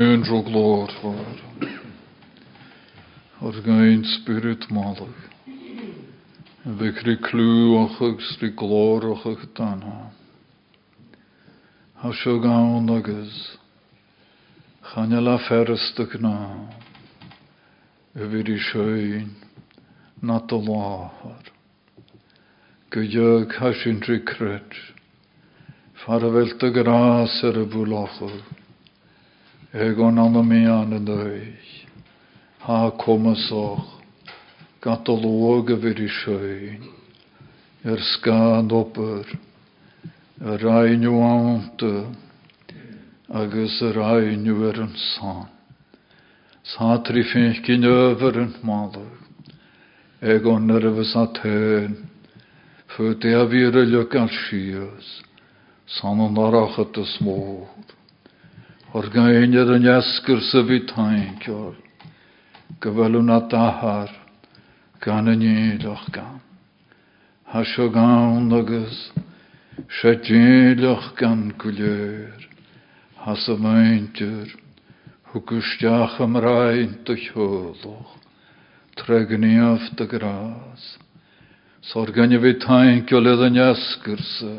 Angel. Ar gain spirit malach. Bhí crí clúachach srí glórachach danha. Tá seo gáin agus channe le ferrastach ná. A bhí seoin na do láhar. Go dheag hasin trí cret. Far a bhfuil a grás ar a búlachach. Egon an mé an an dweich. Ha komasoch. Gatologe vir i. Er skad opper. Er reinu ante. Agus er reinu er en san. Satri finkin över en maler. Egon nervus at hen. Föt jag vire lyckan arachat de smår. Or gainir an esgur sa bhí tainceol, go bhfuú na dahar gan a níadach gan. Tá seo gan agus sé déadach gan go léir, has a maintir, thugusteach am rain do cheolach, treganíomh de grás. Sor ganne bhí tainceol le an esgur sa,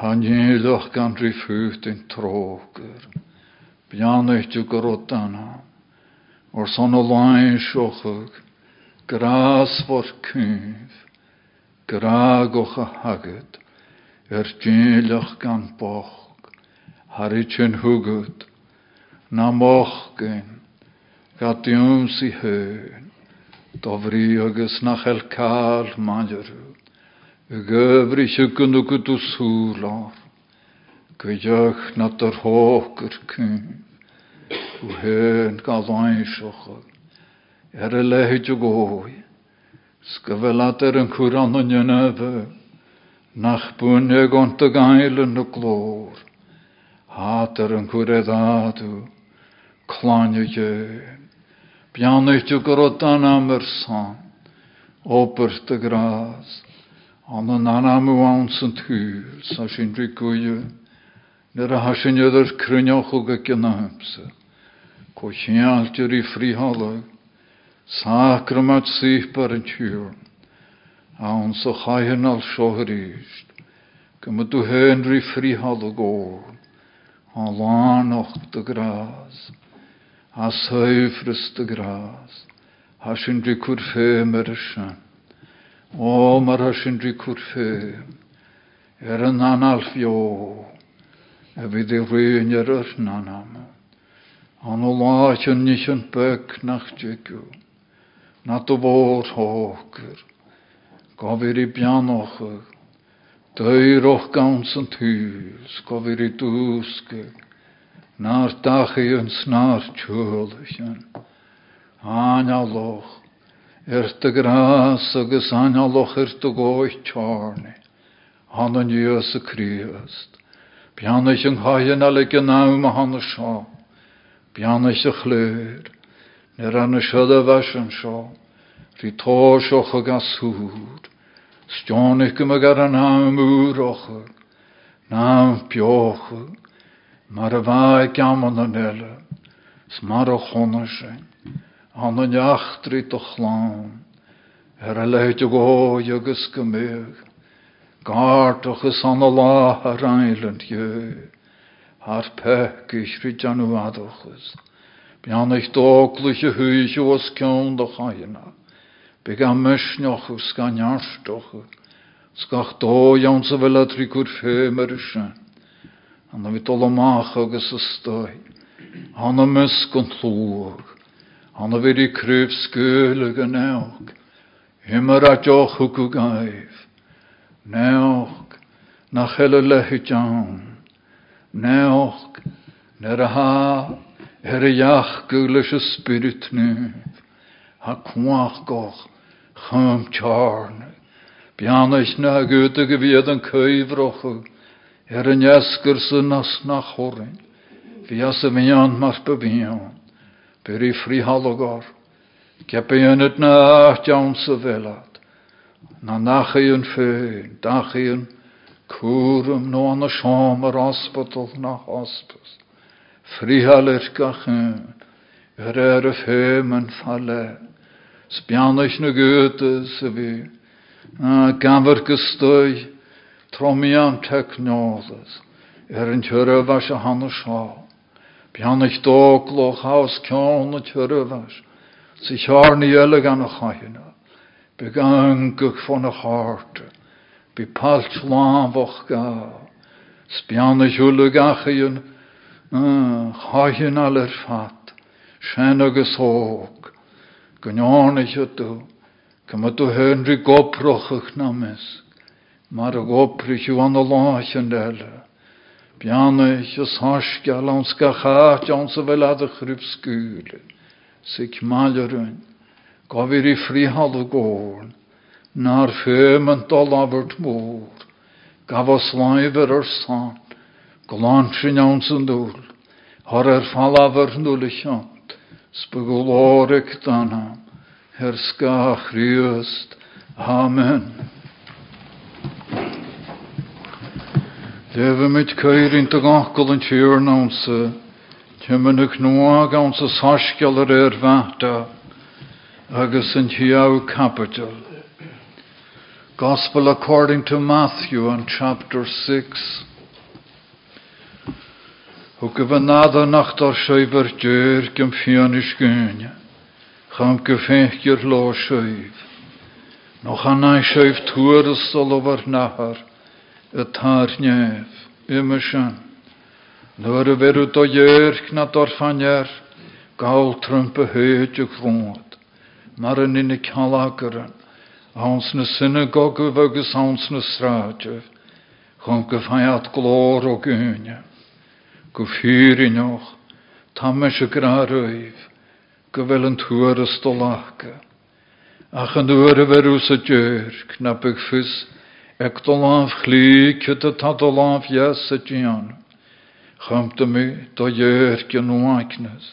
gur an sa, Hanjilach gan dri fucht in troger. Bianach du gorotana. Or son o lain siochog. Gras vor kynf. Grag och a hagad. Er djilach gan boch. Na si agus nach el kal manjaru. Gyfri sygyn o gydw sŵlar, gwydiach na dyr hoch w hen gael oen siochol, er y lehyd o goi, sgyfelad er yn cwran yn yn efe, nach bwyneg ont y gael yn y glor, hat er yn cwred adw, clan y gyn, bianach o gyrodan am yr san, opert y gras, An an anamu an san túr sa sin ri goie, Nar a hasin idir cruneoch go gynnahamsa. Ko chialtir i frihalag, sacramat sihbar yn tiwr. Awn sa chaihan al siohrist, Gym du henri frihalag o, A lanoch dy gras, A saifrys dy gras, Hasin ri cwrfem ar. O, mar hysyn dri cwrffe, er yn anal fio, e fydd i rhywun er yr nanam. An o lach yn nis yn byg nach digw, na do fod hoger, gofir i bianoch, dyroch gawns yn tŵs, gofir i dwsge, na'r dachi yn snar Er dy gras agus analoch er dy goich tjarni. Han yn jös y Christ. Bianach yn haien ale gynaw ma han y sio. Bianach y chleur. Ner an y siada fasyn sio. Rhi to sioch ag asŵr. Stionig ym ag ar an am ŵr och. Naam pioch. Mar y fai gamon yn ele. Smar o chonasyn. an an neachtrí do chláán, ar a leid go agus go méh, Gártochas an lá a reinland jö, haar pekis ri januadochas, Bianich dógliche huis os cean do chaina, Be a mysniochus gan jarstoche, Skach dó jaun sa bhfuil a trí gur fémer se, An a vi dolomach agus a stoi, An a mus gon tlúach, Han har vært krøv skølige næg. Himmer at jeg hukku gaiv. Næg, nach hele lehi jan. Næg, nere ha, er jach spirit nu. Ha kwach goch, chum charne. Na gute gewied se nas nach horin. Vi as a vian mas bevian. Byr i fri halogor. Gep i yn yd na sa velad. Na nach i yn ffyn, dach i yn Cwrwm no an y siom yr hospital na hospice. Frihalir gachyn, yr er y ffem yn ffale. Sbianach na goethe sy fi. Gafr gystoi, tromiam technolas. Er yn tyrfas a han y Biannich do gloch haus kionnet verrywers, sich harni ylleg an y chayna, begangych fan y harte, bi palt lafach ga, sbiannich ylleg achyn, chayna aller fat, shen agos hoog, gynionich ydw, cymryd o henry goprochych na misg, mar y goprich yw an y lach yn dela, is ys hasgal ans ga chat ans a fel ad a chrib skúle. Sig malarun. Gafir i frihal y górn naar feumen dol abert môr, gaf os laifer ar san, glantrin iawn sy'n dŵl, har er falafar nŵl y siant, sbygwl oreg danam, her skach rhywst, Amen. Lewe mit keirin te gachgol yn tiwr nawnse, Tymyn y cnwag awn sy sasgial yr er fata, agus capital. Gospel according to Matthew in chapter 6. Ook we nader nacht ar schuiver deur gym fion is gynja. Cham an schuif tuur is sol over nahar. Het haar nef. Immersen. Nur a veru do jörg na dorfanjer. Gaul trumpe heutje grond. Maar in in de kalakeren. Hans na synagogu agus hans na stráte, chun go faiad glór ó gúne, go fíri noch, tá me se gra roih, go bhfuil an túair a stolacha. Ach an dúair a bherú sa dúr, knapig fus, ag doláf chlí cyt a tá doláf yes a dian. Chamta mi do dúr gan nóachnas.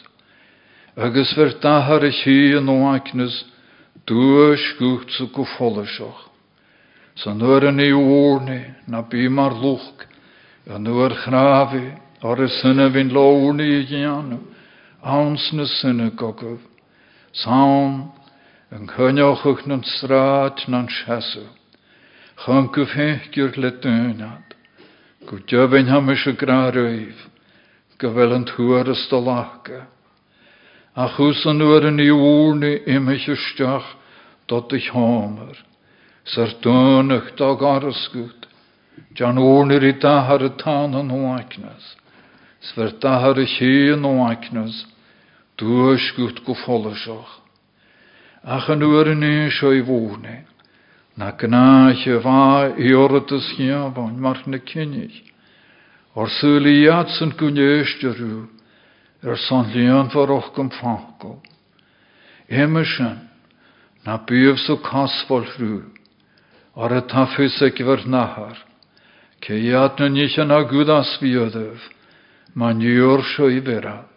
Agus ver dahar a chi a nóachnas, Dúis gúcht sa go folaseach. Sa nuair an í úrni na bí mar lúch, a nuair chráfi, ar y syna fi'n lawrni i giannu, ans na syna gogaf. Sawn, yn cyniochwch na'n strad siasw. Chyncyf hechgyr le dynad. Gw dyfyn ham eisiau gra rwyf, gyfel yn tŵar ystolacha. A chws an nuair an í úrni imich isteach dat ich hamer. Sar dönach da garasgut. Jan úrnir i dahar y tan an oaknas. Sver dahar y chi an oaknas. Dúasgut go follesoch. Ach. Na gnáiche bhá i orratas chiaabhain mar na cinnig. Or súla iad san gúnéisteú er na buamh so nahar, ce iad na nichan a gúdas fiodaf, ma niwr sio i ferad.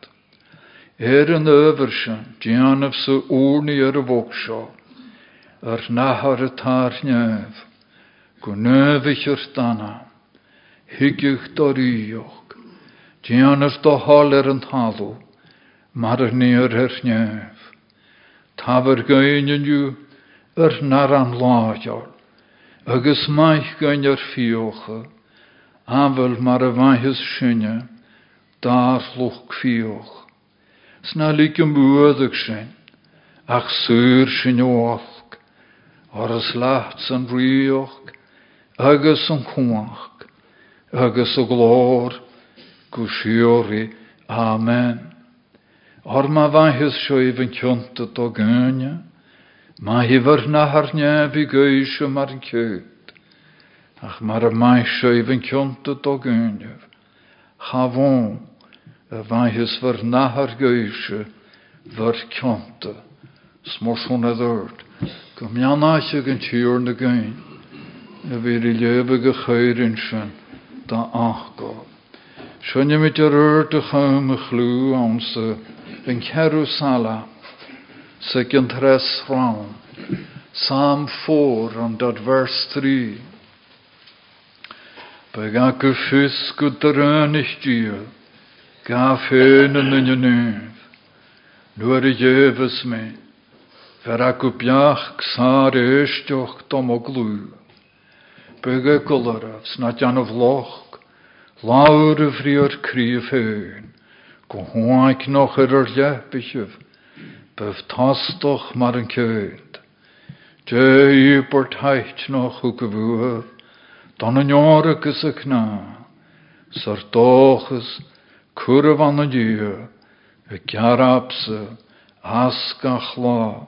Yn öfyr sy'n, dianaf sy úrni ar y fog sio, ar nahar y tar nef, gwnefych yr dana, hygych doriwch, Dianaf do hol er yn talw, mar ar ni ar her nef. Tafar gain yn yw yr nar an láiar, agus maich gain ar fiocha, afel mar a vaihys sinne, dar lwch fioch. Sna lig yn bwyddig sin, ach syr oach, ar as laht san rioch, agus an chwach, agus o glor, gwsiori. Amen. Or ma vaihys sio'i fy'n ciont o gynia, ma hyfyr na gysio mar yn cyd. Ach mar y mai sio'i fy'n ciont o gynia. Chafon, y vaihys fyr na har gysio, fyr ciont. Smors hwn e ddwrd. Gymnian eich yn tiwr na gyn. Y fyr i lefyg y chöyrin sy'n da achgob. Sjönja mit yr yrd y chym y chlw ansa yn cerw sala second tres round. Psalm 4 and at verse 3. Bega gefus guterenig dier. Gaf heen in je neef. Nuor de jeves me. Verak op jach xaar eistjoch dom o glw. Bega gularaf snat jan of loch. Laur y frior cryf hyn. Go hwaik noch yr yr lepysif. Byf tastoch mar. Dan. Asgach la.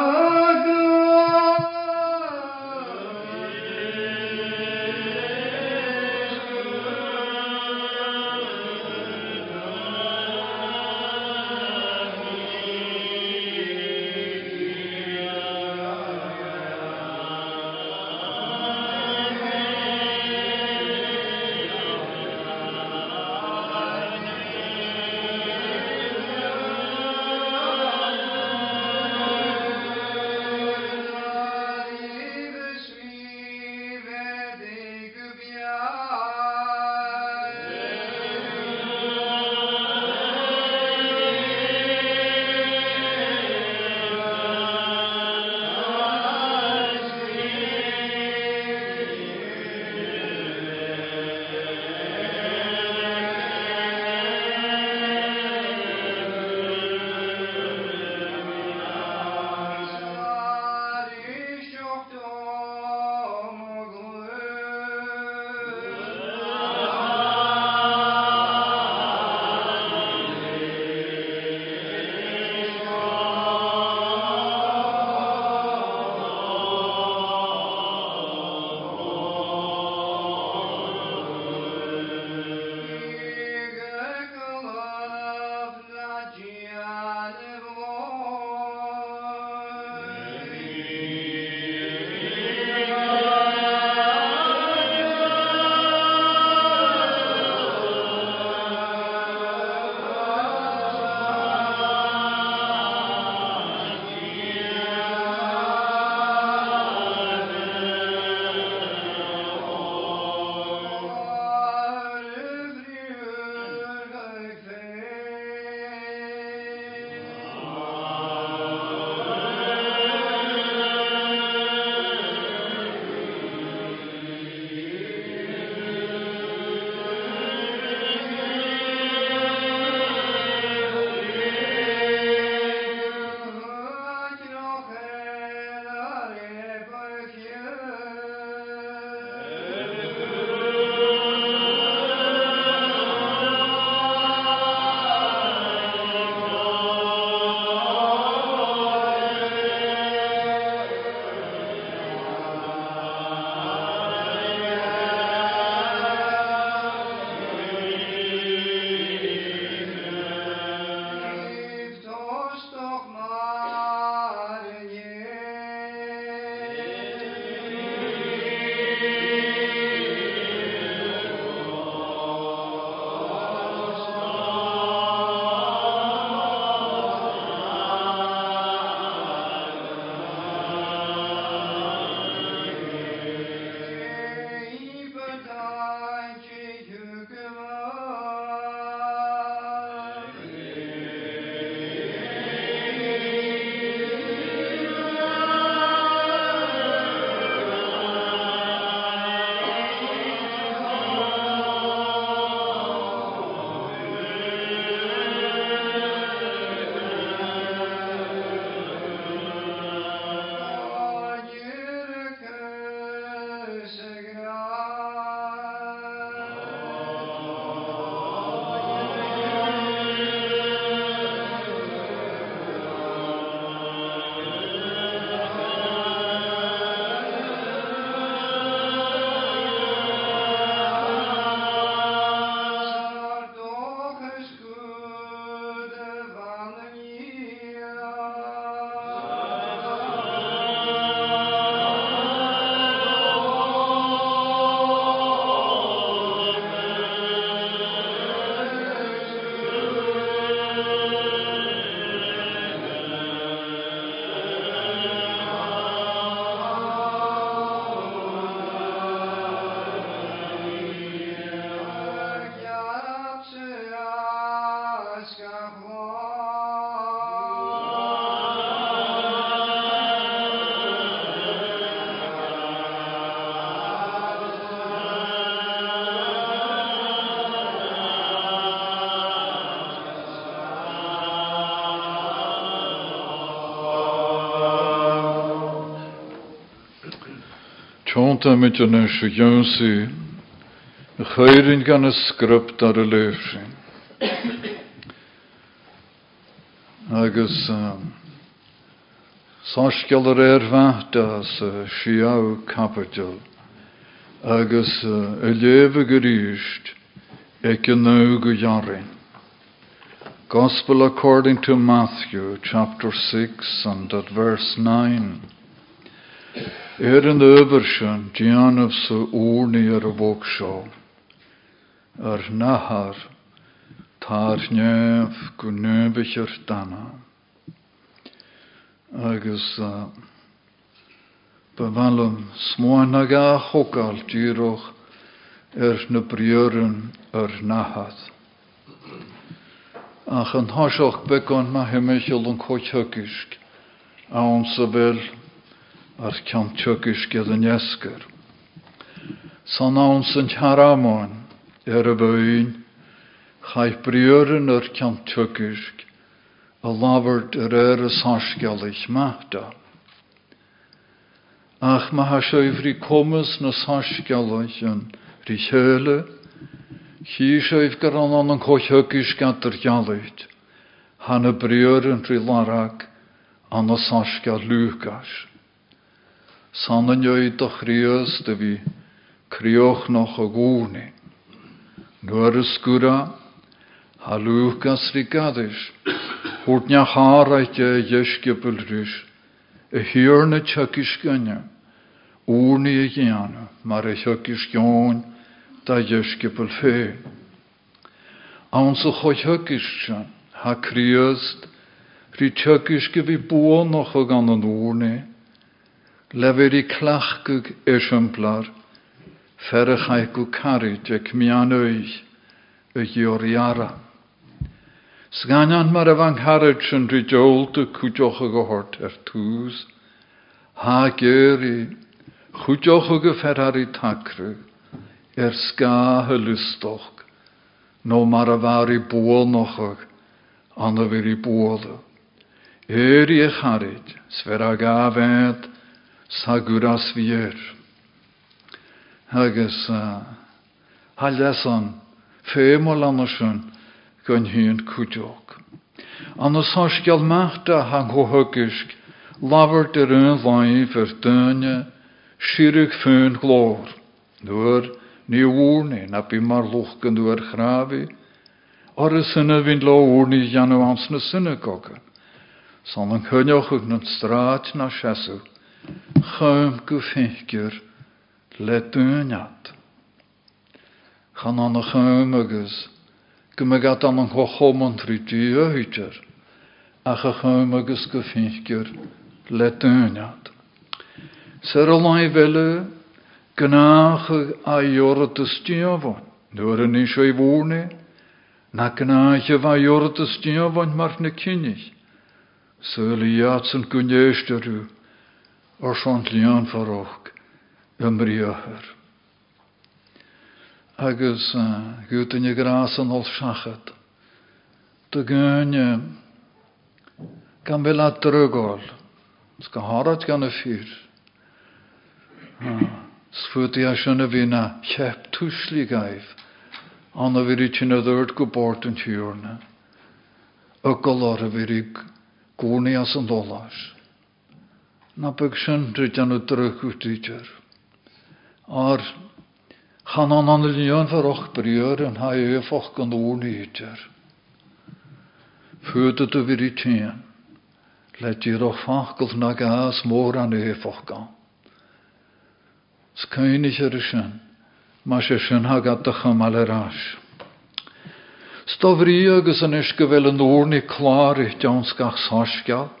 nef. Tjonta met je nes jonsi. Chöyrin gan y sgrypt ar y leifsin. Agus um, sásgeal ar sa siaw capital. Agus uh, y lefa gyrisht ec y naw gwyjarin. Gospel according to Matthew, chapter 6, and at verse 9. Er yn översen, Gianaf sa úrni ar a ar nahar, tar nef go dana. Agus uh, bevalum smoan aga er na briören ar. Ach an an kochhukisk, aon sabel ar cean tugus ge an jescar. San án san tearamáin ar a bhain, chaith briúrin ar cean tugus a a sásgealich meachta. Ach ma ha commas na sásgealich an rí chéle, Chí séif gur an an an chothugis gatar gealaid, hanna briúrin rí larag. Do chríos de bhí críoch noch a gúni. Nuair a scúra, ha lúchas rí gadis, húrt ne háraite dheiscipil rúis, a hiúr na tucis gunne, úrni a ghéana, mar a thucis geáin da dheiscipil fé. An sa choithugis se, ha críost, rí tucis go bhí bua noch a gan an úrni, Lever i clachgug esiamplar, ferachai go carid ag mianwys y gioriara. Sganian mar a fan carid sy'n rydol dy cwdioch ag ohort er tŵs, ha gyr i chwdioch y tacru, er sga no mar a fawr i bwol noch ag, an y i bwol. Er i afed, saguras vier. Agus uh, hallesan fémol andersun gon hyn machta hang ho hugisk, lavert er dönje, shirig fön glor. Door ni woorne, nap i mar luchken door gravi. Arre sinne vind lo straat na shesu. Chym go fégur le dúneat. Chan an a chym agus, go me gat an an cho chomon trí dúhúter, a cha chym agus go fégur le dúneat. Ser a lai vele, gynach a jorot y stiafon, nuair yn eisiau i fwrne, na gynach a fa jorot y stiafon mar na sy'n gwneistarw, or son lian faroch ymriocher. Agus y gras yn ol siachat. Dy gyn gan gan i asyn y fi na chep tŵsli gaif. Anna ydwyd gwbort yn tiwrna. Y golor y fyr i gwrni as na byg sy'n dryd an y drych wtydr. Ar chan an an lion fyr och brior yn hai e foch gan ŵr ni hydr. Fwyd y fyr i tîn. Let i'r och fachgol na gas môr an e. Sgyn ich ar y sy'n. Ma se sy'n hag at y chymal yr as. Stofri agus diawns gach sasgial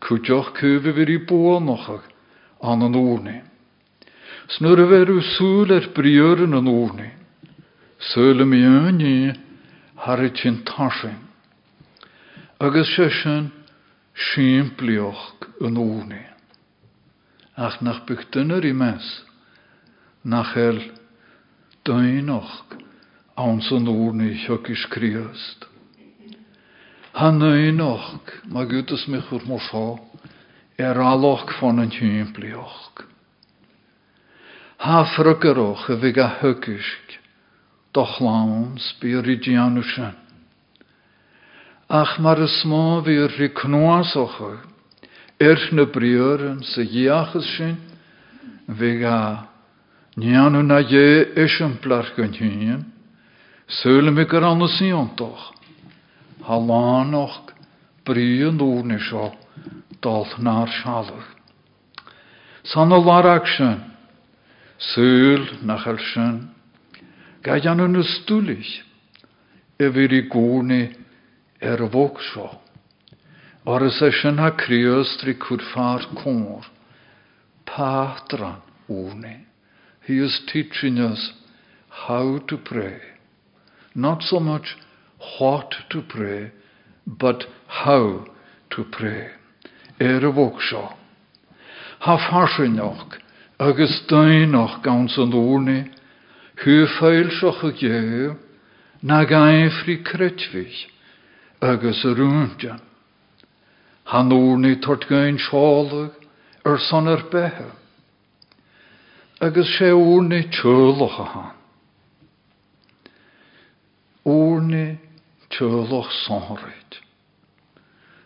Cyf y fyr i nochog an an úrni. Snur a veru súl ar briúrin an úrni. Súla mi öni harit sin tashin. Agus sé sin siimplioch an úrni. Ach nach buchtunner i mes. Nach el duinoch ans an úrni hjökis kriast. Han duinoch, ma gutas mich mosá, er alloch van an siimplioch. Ha a bhíh a thucisk, doch spiridianú sin. Ach mar is smá bhí ri cnoásocha, ir na briúrin sa dhéachas sin, bhí a neanú na dhé is an plach gon thuin, Súla mi gur an síontoch, Tá lánoch brí an úrni seo dalt náir sealach. San láach sin, Súl nach sin, Gaid an na stúlis, i bhí i gúna ar seo. Or é sin ha críostri far cór, pátran. He is teaching us how to pray. Not so much what to pray, but how to pray. Er a bhóg seo. Ha farsinach, agus dainoch gan an úrni, hu féil seach a gé, na kretvich, agus a. Han úrni tort gain sálag ar san ar bethe. Agus sé úrni tjölach a han. Tjölach sanrit.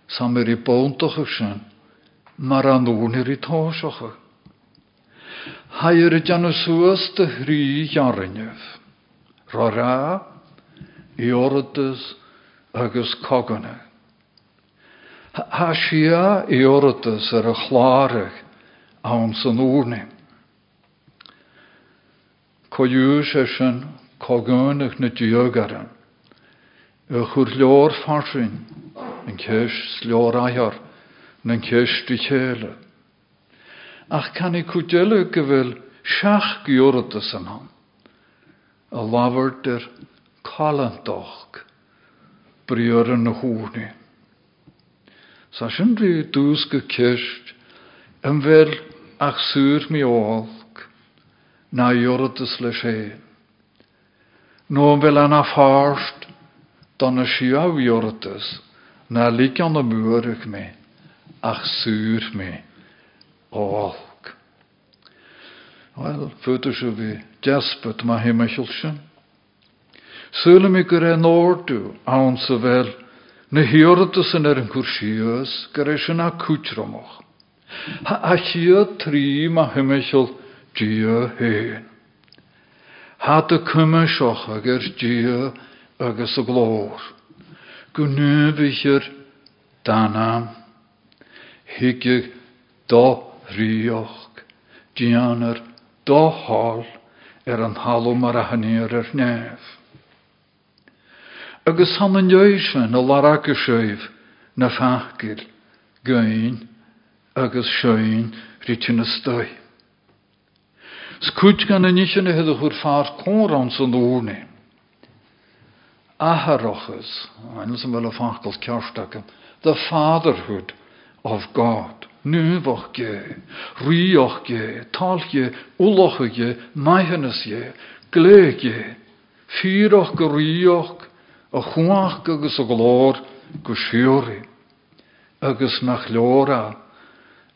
Sam er i bóntach sin, mar an úrni i táiseach. Hair jan suas de hrí jarinjef. Rora, iortus agus coganne. Ha sia iortus er a chlárig an san sin na. Y chwr leor farsin, yn cys leor aiar, yn cys di chele. Ach can i cwdelu gyfel siach giordas yn hon. A lafart er calantoch, brior yn y hwni. Sa fel ach mi na iordas le sé. Anna farst, dan is jou iordas, na lik an de murig me, ach sŵr me olg. Wel, fwydw sy'n fi jaspet ma e nordw, awn sy fel, na hiordas yn er yn cwrsias, gyr e sy'n a cwtramach. Ha a chia tri ma hymachol dia hen. Ha dy cymysioch ag er dia agus y glor. Gwnybichir danam, higig do rioch, dianar do hall er an halw mar a hynnyr er nef. Agus han yn jöisen y larag y sjöif na ffachgil, gyn, agus sjöin rydyn y stoi. Skut gan na ffar cwr sy'n ddwrni. Aharochus, ein som wel afhankels kerstakken, the fatherhood of God. Nuvoch ge, rioch ge, tal ge, uloch ge, maihenes ge, ge, fyroch ge rioch, a chwach agus a glor go siori, agus nach lora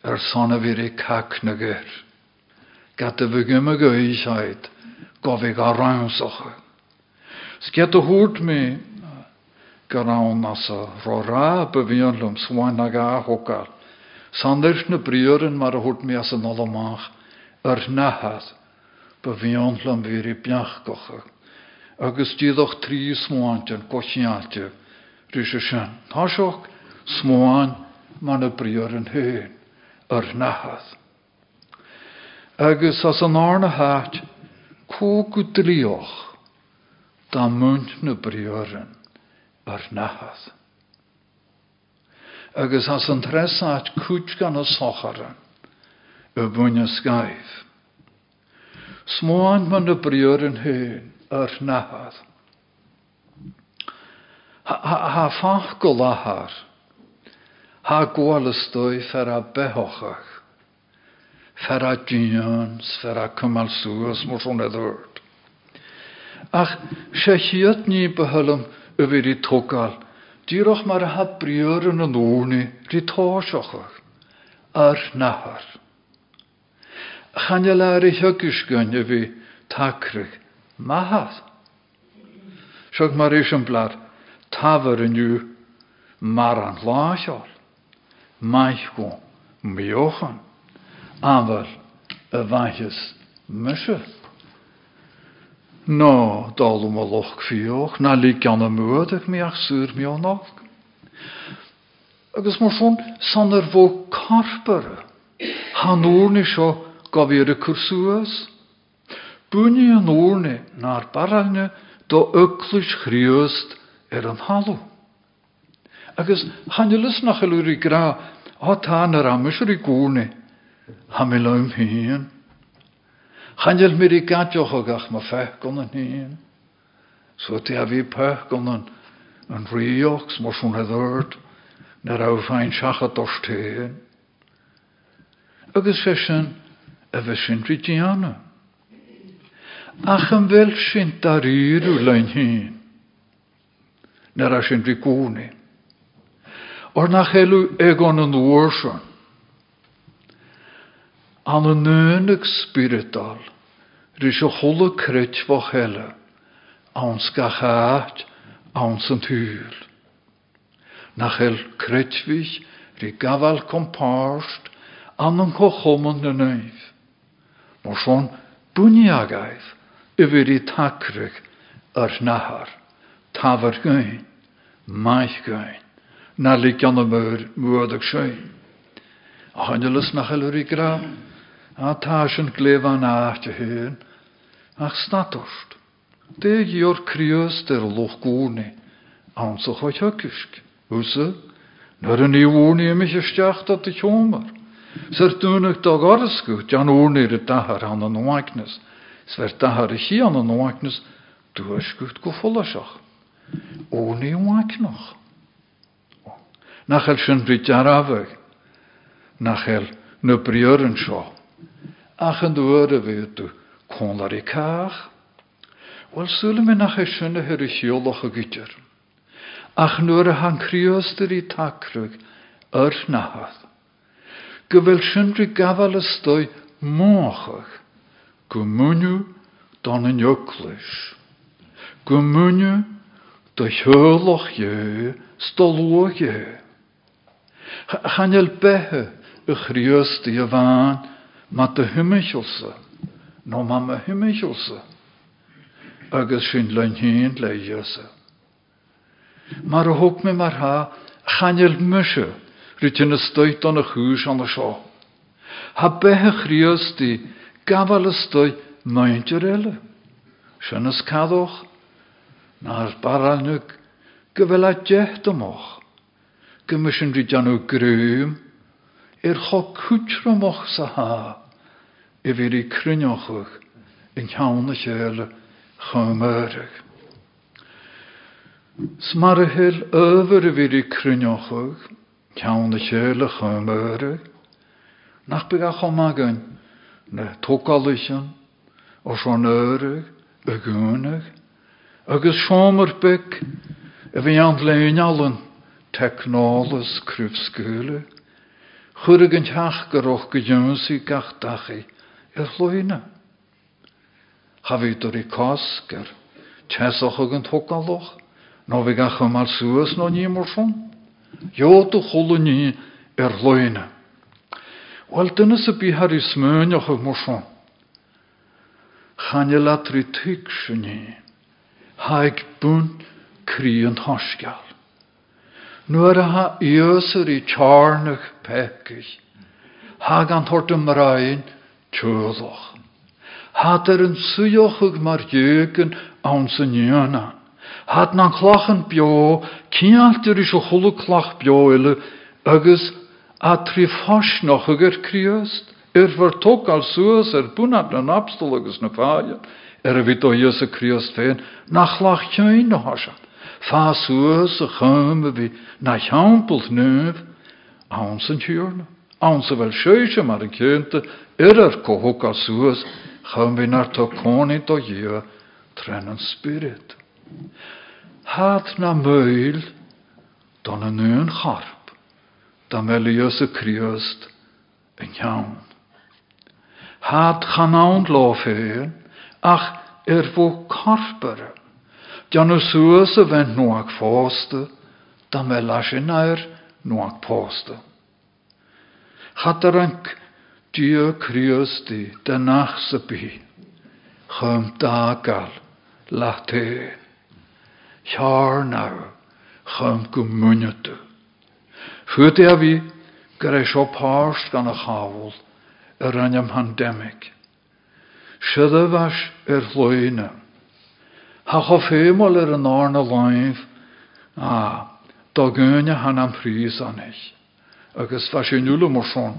er sanna vir i kak na ger. Gat y fygym y gwysiaid, gofig a rawnsocha. Sget y hwrt mi, garawn as a rora bevion lum swain ag a hokar. Sanders na mar a hwrt mi as a nolomach, er nahad, gocha. Agus díadach trí smáint an cosialte rí se sin. Tá seach smáin an ar nahad. Agus as an ána háit có go dríoch dá munt na brioran ar nahad. Agus as an tresáit cút gan a socharan y bwyn y sgaif. Smáin man na briúrin hén ar nahad. Ha fach fer a behochach. Fer a fer a. Ach, se chiad ni behylum y fyr i togal. Dyrach mar ha briwr yn y nŵrni, ri tosiochach. Ar nahar. Chanel ar i hygysgyn y fi tacrych. Mahad. Siog mar eisiau blar tafar yn yw mar an mysio. No, dalum a loch fioch, na li gan mwyd ag mi ach syr mi og. Agus mar son san er fo carpar. Han o'r ni sio gofir y cwrswas. Búine an óne nar baralne do öklis chríost er an halú. Agus hannelis nach chalúri gra átá ar amis i gúne ha mi leim hían. Chanel mir i gadioch agach ma fech gon an hían. So ti a vi pech gon an an riochs mor swn heddord nar a fein siacha dorsthéan. Agus fesin a fesin ridiana. ach yn fel sy'n lein hyn. Nar a sy'n rigwni. Or na chelw egon yn. An yn nønig spiritual, rys o chwle kryt fo hele, ans gachat, ans yn tyl. Na chel krytvich, ri gafal komparst, an yn kochomon yn neif. Mor son buniagaif, yfir i tacrych ar nahar, tafar gyn, maich gyn, na li gan y myr mwyd ag sy'n. A hanylus na chelwyr i gra, a ta sy'n glefan aach y hyn, ach i o'r crios der loch gwrni, awn sy'n chwaith hygysg. Wsa, nyr yn i wrni ym eich ystach dat y chomar. Sy'r dwnig dag arsgw, jan wrni'r y dahar han yn waignes. Sver dahar i chi an an oaknes, du er go follasach. O ni oaknoch. Nachel sy'n bryd arafeg. Nachel na briwr yn sio. Ach yn dwyr y fydd du conlar i cach. Wel, sŵl mi nachel sy'n y hyr i chiolach y gydyr. Ach nw'r han criostyr i tacrwg yr nahad. Gyfel sy'n rhy gafal ystoi mochach Gymwynw dan. Gymwynw da hjörloch je, stolwch je. Chanel behe y chriöst i van, ma dy hymichelse, no ma ma hymichelse. Agus sy'n lein hyn leiose. Mar me mar ha, chanel mysio, rydyn y stoit on y chwys an y sio. Ha behe chriöst i, gafal ystoi maint yr ele. Sian ys caddwch, na'r baralnwg gyfel a rydyn nhw grym, i'r cho cwtro moch sa ha, i fyr i cryniochwch yn llawn y chel chymyrach. Smar y hyl yfyr i fyr i cryniochwch, llawn y chel chymyrach, nach byg a chomagan, na tógáisan ó seán öireg a gúnach, agus seomar bic a bhí an léon allan technálas cruúbscúla, churig an teach goch go dúsaí gach ar i cáscar, teach an tógáloch, nó bhí gacha mar suasas nó ní mar son. Jóta chola ní ar chlóine. Wel, dyna sy'n bu har i smynioch ag morson. Chan y latri tyg syni. Haig bwn cri yn. Nwar ha iosur i charnach pekig. Hag an hort ymraen tjölach. Had er een sujochig mar jögen aan zijn jöna. Had nan klachen bio, kialt er is o chulu klach bio ele, agus a trí criast Er wordt ook al zoals er boenat een abstologus na faaien. Er wit o Jesu Christ feen, nach lach tjöin na. Fa zoals a chame vi na champelt neuf, ans en tjurne. Wel scheuche maar een kjönte, er er ko ook al zoals, chame vi naar to koni to je, trennen spirit. Hat na möil, dan een neun harp, dan wel Jesu Christ, en jaun. Had ganaund lofeen, ach er vo karpere. Jan u suose vent noak faste, dan wel asjenair noak paste. Had er enk die kriusti de chum late. Jaar nou, chum gumunnete. Fwyd er vi, gyda sio parst gan y chawl, yr anyam pandemic. Sydd y fas yr llwyna. Ha cho ffeimol yr yn arna laif, a, do gynna han am prys an eich. Agus fas yn yw'n mor son,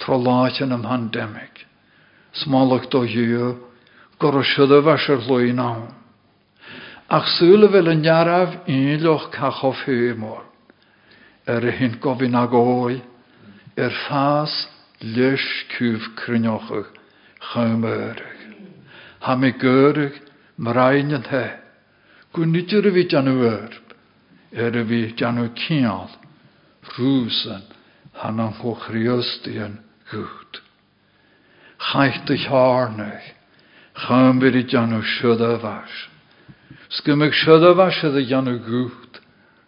tro lachen am pandemic. Smalach do hiw, gor o sydd y fas yr llwyna. Ach sŵl y fel yn jaraf unloch ca cho ffeimol. Er hyn gofyn ag oi, er fas leis cúf cruneochach chaimeireach. Ha mi gyrach mar ein an the, gwn nidir a fi janw erb, er a fi janw cial, rwsan, han an ho chriostian gŵt. Chaith dy harnach, chaim byr i janw sydd a fas. Sgymig sydd a fas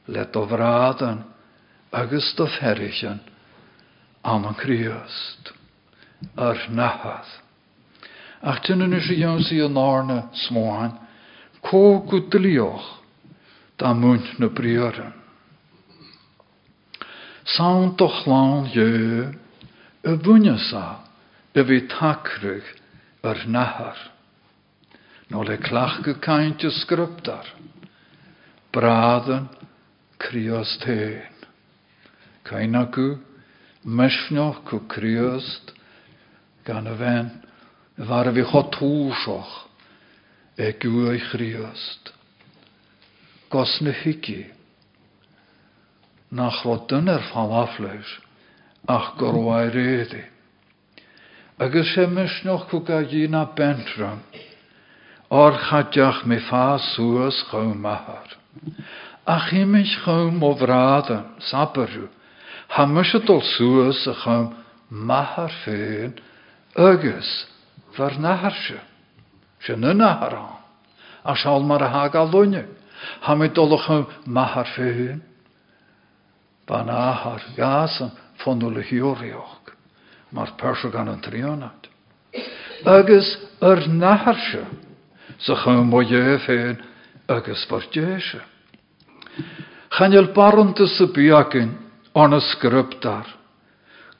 let o Christ ar nachas. Ach is jou sy an arne smoan, ko gudlioch, da munt na brieren. Saun toch lan je, y bwynja sa, y fi tacrych ar nahar. No le clach gycaint y sgryptar, braden crios tein. Cain acw, mesneach go a war chotúiseach ag gúi chríast. Gos na hici nach rodun ar fall afleis ach bhhaid rédi. Agus sé mesneach go dína bentram or chadeach mé fá suas chom mahar. Ach himich chom o vrada, saparú, Ha mysio dol sŵas a chym mahar fyr nahar si. Si na nahar an. A sial mar a hag alwynnu. Ha mi dol a chym mahar ffyn. Ba nahar gas an ffondol y hiorioch. Mar persio gan yn trionad. Ygys yr nahar si. Sa chym o ie ffyn, ygys fyr jesio. Chanel barant y sybiagyn, an y sgryptar.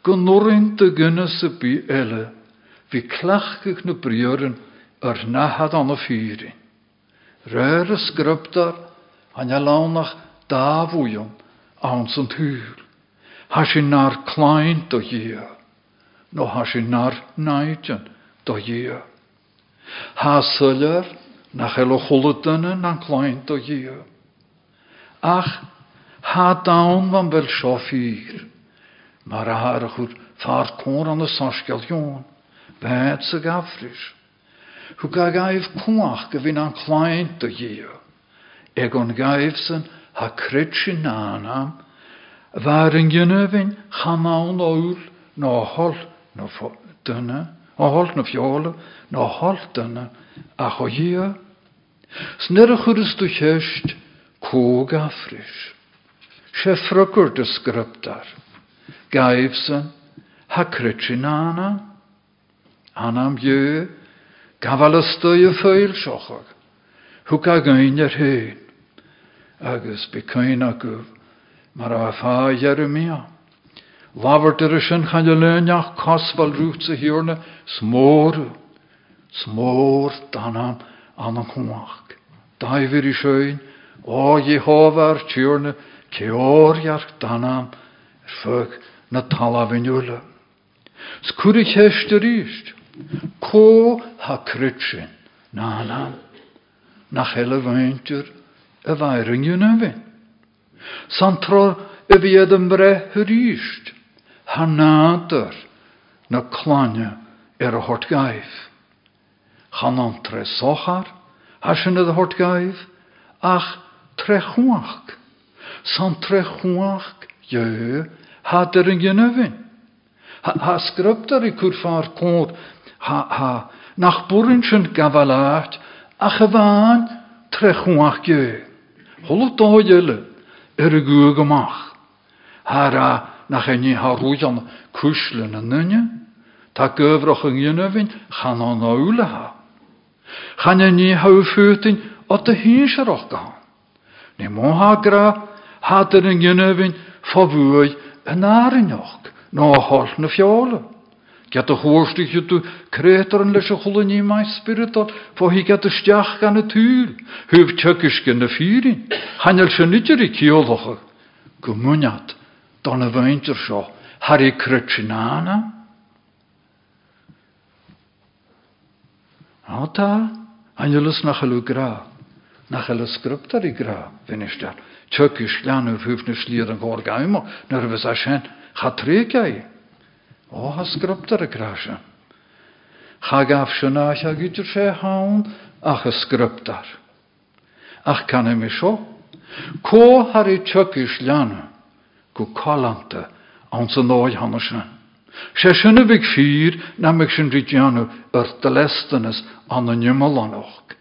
Gynwrin dy gynnes y bu ele, fi clachgych na brioryn ar nahad an y ffyrin. Rhaid y sgryptar, an y lawnach da fwyom, ans yn tŵr. Has i nar clain do hir, no has i nar naidjan do hir. Ha syler, na chelo chwlydyna na'n clain do hir. Ach, ha dawn van bel sofir. Maar haar goed vaart kon aan de saskeljon. Bed se gafris. Hoe ga gaif kwach gewin aan klein te hier. Egon gaif ha kretsje nanam. Waren jynöfin chanaun oul no hol no dunne. No hol no fjole hol dunne. Hier. Snurre churus du chest. Ko gafris sé frugur de ha krytsinana, anam jö, gafal ystoi y ffeil siochog, hwg a gyn yr hyn, agw, mar Jeremia. Lafart er ysyn chan y lynach cosfal rwt y hiwrna, smôr, smôr danam anam chwach. Daifir i o Jehova ar tiwrna, Ceoriarch danam fug na. Skúri cheiste ríist. Có ha critsin. Na na. Nach hele bhaintir a bhairing ynafin. San tro y fiad yn bre. Ha na cláine ar a hort gaif. An tre sochar, ha sin a hort ach tre chwach. San tre chwach, ha. Ha, i ha, ha, nach bwryn sy'n gafalat, a chyfan tre chwach je. Hwlw doedele, er ymach. Hara nach en ha rwyd an cwslen yn nynne, ta ha. Chan en ni hau ffytyn, o dy hyn sy'n gan. Ne mo ha gra, had er gynnyfyn, fawwy yn arynioch, no na. Get chwrstig yw du creator yn leis o chwlyn i mai spiritol, fo hi get y stiach gan tŵr, hyf tygys gan y ffyrin. Hanel sy'n nidr i cioloch, gwmwniad, don y feintir sio, har i krytsinana. O ta, hanelus na chalw gra, na na slir yn gor gaimo, nyr fys a sien, chatregai. O, ha sgrybtar y grasio. Cha a cha gyda'r se hawn ach sgrybtar. Ach can mi sio. Ko har i tygys lianw, go colanta an sy'n oed hanna sy'n. Se sy'n y fyg ffyr na meg sy'n rydjanw yr dylestanys an y nymol anoch.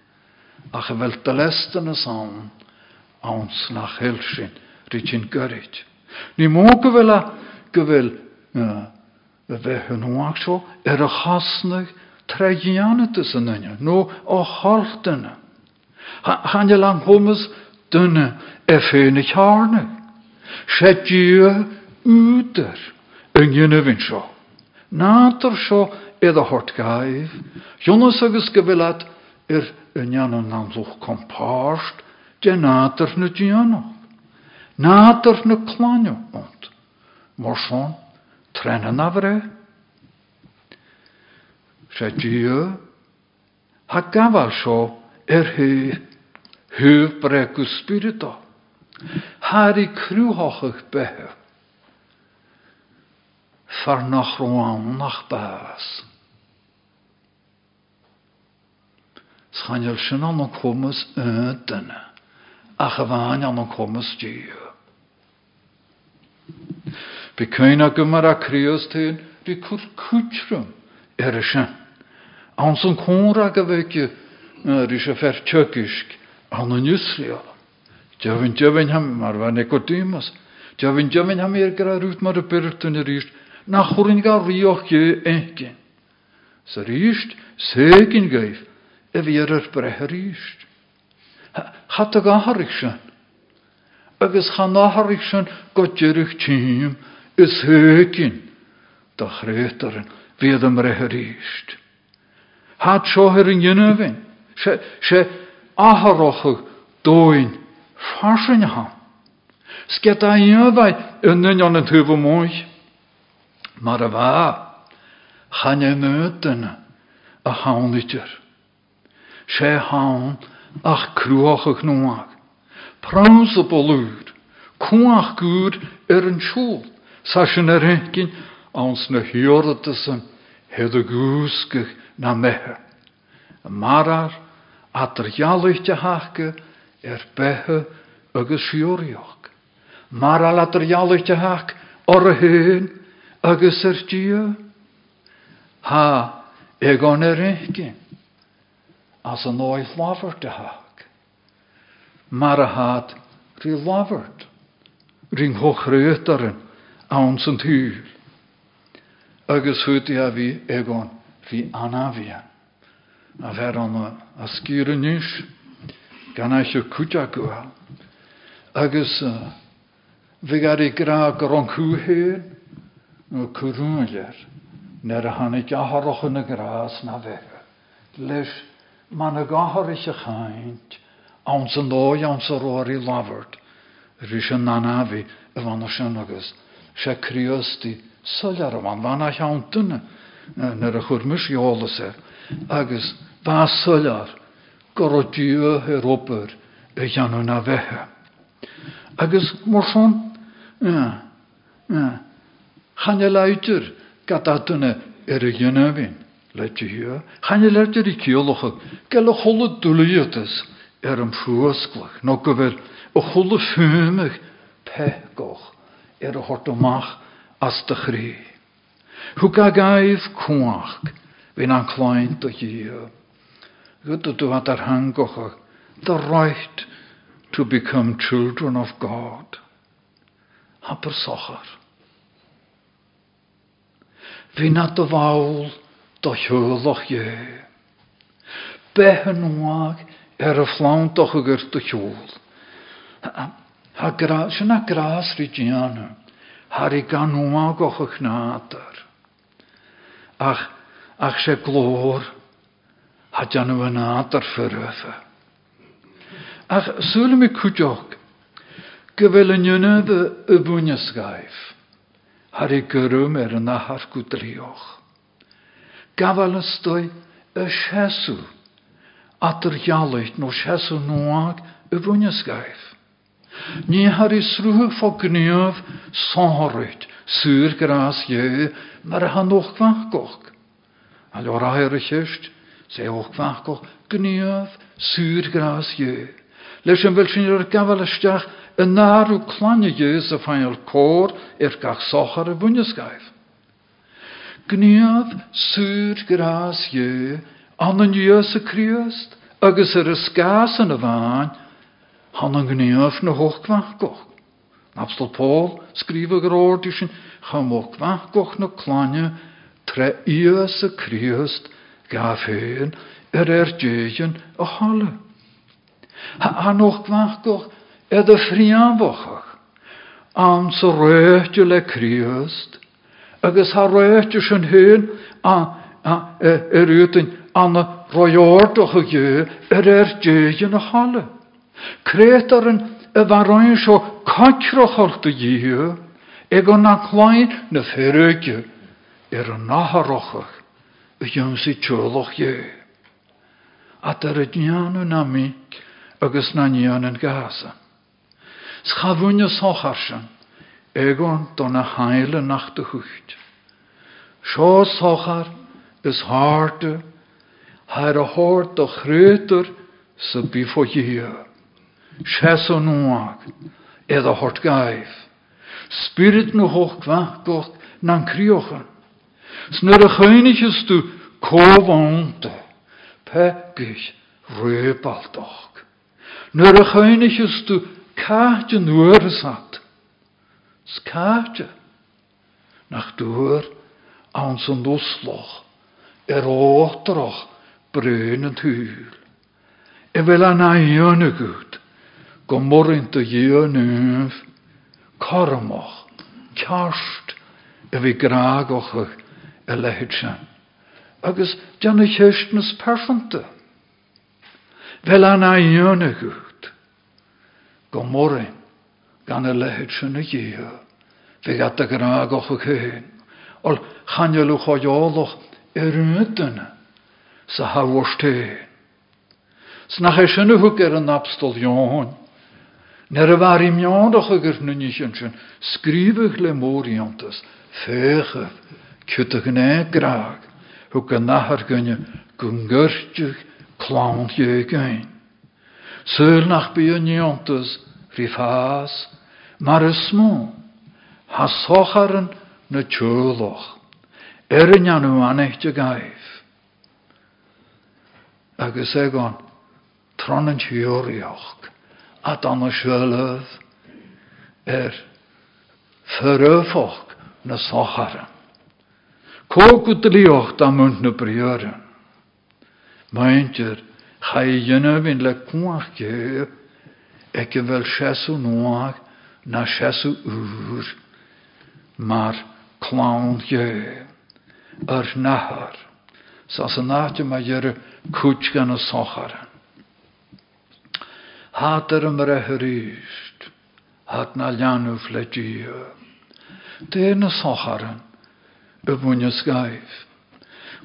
Ach y fel dylestanys an, an sy'n ach helsyn, rydyn gyrryd. Ni mo gyfel a gyfel we bheith an háach seo ar a chasnach treigeannatas an nunne, nó ó haltainna. Channe lang thomas dunne e féna tearne. sé dú útar an gionhinn seo. Nátar seo a hort Jonas agus go bhfuad ar inanam námluch kompást, de nátar na díanach. Nátar na ont. Trena nafre. Se diw, ha gafal sio er hy, hyf bregu spirito. Har i crwhochych behe. Far nach rwan nach bas. Schanjel sy'n an o'n cwmys ydyna. A chyfain an cwmys diw. Bekeina gymar a krios tyn, di cwr cwtrum er y sy'n. Ans yn cwr ag a fegi, rys a fer tjögisk, an yn ysrio. Jafin jafin ham, mar fa Nicodemus, jafin jafin ham er gra rwt mar y byrt yn yr ist, na chwrin ga rioch. Sa rist, segin gaif, yr. Agus chan tîm, is hökin da chrétaren viad am reheríist. Had seohir in ynnyfin, se aharochig dóin farsin ha. Sget a yn yn tyfu mwy. Mar a fa, chan e a hawnlitir. Se hawn ach crwachig nwag. Praws y bolwyd, cwach gŵr er yn siŵl. Sa sy'n yr hynkin, ons na hiordasan, hed y gwsgych na mehe. Marar, adr jalich te hake, er behe agus siorioch. Maral adr jalich te hak, or y hyn. Ha, egon hynkin, as yn oed lafert te hak. Mar a had, ri lafert, ring hoch an san túr. Agus a agán hí anhí. A an a scíre níis gan i gra a hanig aharrochan na bheithe. Leis man a gáthiriche chaint an san dóid an sa roií labhart, rí an nanáhí a bhana sin agus. Se kriösti solar van van a cheantainna nar a churmis jólas er agus bá solar go. Agus mar channe leidir gataúna ar a dionhín le hiú, Channe leidir i ceolacha ge le chola dúlaíotas ar an fuasclach, nó go bhfuil ó chola fuimeach pegoch ar a as de chrí. Hu ga gaibh cuaach hín an chláint do hiú. Good do wat ar hangocha, the right to become children of God. Happer sochar. Bhí na do bháil do thuúlach dhé. Bethe nuag ar a fláántoch a gur. Sin na grás rí déana, Har i gan nuag och a chnátar. Ach, ach sé glór, ha deanú an nátar fyröfa. Ach, súla mi cúteach, go bhfuil an y bwynio sgaif har i gyrwm er yn ahar gwdrioch. Y no nwag y. Ni har i srwh ffo gniaf sonhorit, syr gras ie, mar han och kvakoch. Al o'r air y chyst, se och kvakoch, gniaf, syr gras ie. Leis fel sy'n yr gafal ystach, yn narw clanne ys a ffainal cór ar gach sochar y bwynysgaif. Gniaf sŵr gras ie, an han gniaf na goch. Napstal Paul skrifa i sin chan goch na clanne tre ys y criast gaf hyn er er djejen a halle. Ha goch er de frianhachach an sa réite le críost, agus ha réite sin hyn er útain anna roiordoch a gé er er déan na an a bharráin seo caitreachachta díú, ag an na féréige ar an nachharachach a dhéan si teolach dhé. A ar a dneanú na mí agus na nían an gasan. Schafúne socharsan, egon don a heile nach de chucht. Seo sochar is harte, haar a hort do chréter sa hia. Ses o nuag, ed a hort gaif. Spirit no hoch kwachgocht nan kriochen. Snur a chöniges du kovonte, pekich röbaldoch. Nur a chöniges du Kaartje nuor zat. Skaartje. Nach door aan. Er ootroch breunend huur. En wel aan een goed. Gomorrin te jone Kormoch. Kjarst. En vi gragoch e lehetsen. Agus janne kjøstnes perfente. Wel aan een jone goed go mórin gan. Fe gata gyra goch y cyn. Ol chanelw choioloch er ydyn sa ion. Ner y far i miondach ygyr nynnych yn sy'n sgrifych le moriantas, fechaf, cydych yn e graag, hwg yn nahar gynnu gyngyrtych clawn ie gyn. Syl nach by yn iontas rifas, mar ys mw, ha socharen na tjúloch, er yn anw anech dy gaif. Agus egon, tron yn tjúrioch, a dan y siolöf, er fyröfoch na socharen. Kókutulioch da munt na briören. Meintir, Ga je jynne vin le kuach ge, ikke vel sjesu noag, na sjesu ur, maar klaun ge, er nahar, sa se naatje ma. Hat er om reherist, hat na ljanu fledjie, det er na socharen, y sgaif.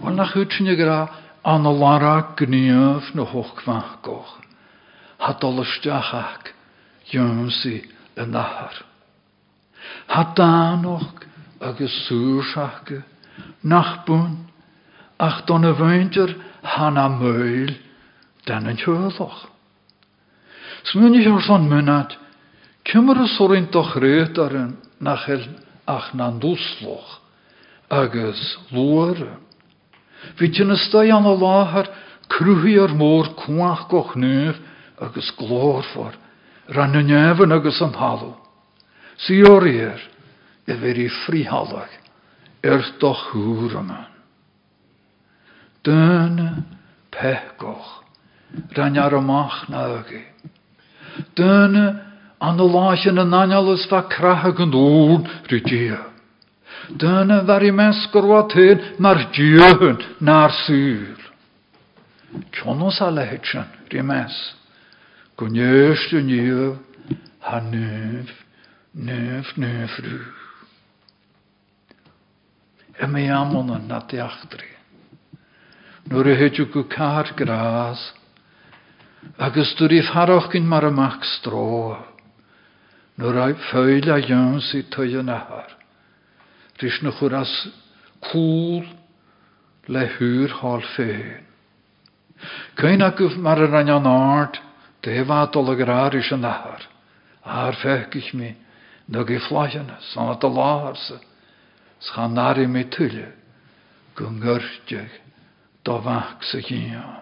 Wel na y gra an lara gniaf na hoch goch. Ha dolystach ac ymsi y nahar. Ha danoch agus súrsacha nach bún ach don a bhainter hana muil den an teulach. Smunig ar son mynad, cymar y sorin doch ar yn nachel ach na'n dwsloch agus lwar. Fi ti'n ystau an o lahar crwhi ar môr cwach goch nef nefn agus am halw. Si o'r i'r, i fer i frihalach er doch hŵr yma. Dyna ar ymach na. Dyna an y lach yn y nanalus fa ŵr ryddia. Dyna far i mesgor wa tyn mar diahyn na'r syr. Cionos a lehetsan, rimes. Gwneust y niaf, ha nef, nef, nef rŵr. Y mi amon yn na diachtri. Nŵr y hedw gw car gras, agus dúí farach cinn mar amach stró, nu raibh féile dheans í tuan nathair. Rís na churas cúl le thuúr hall féin. Céin a goh mar a ran an áard déhádolagráris an nathair, Th feicich mi nó i flaanna sanna a láharsa, Schannáí mé tuile go ngirteach do bhaach sa chéán.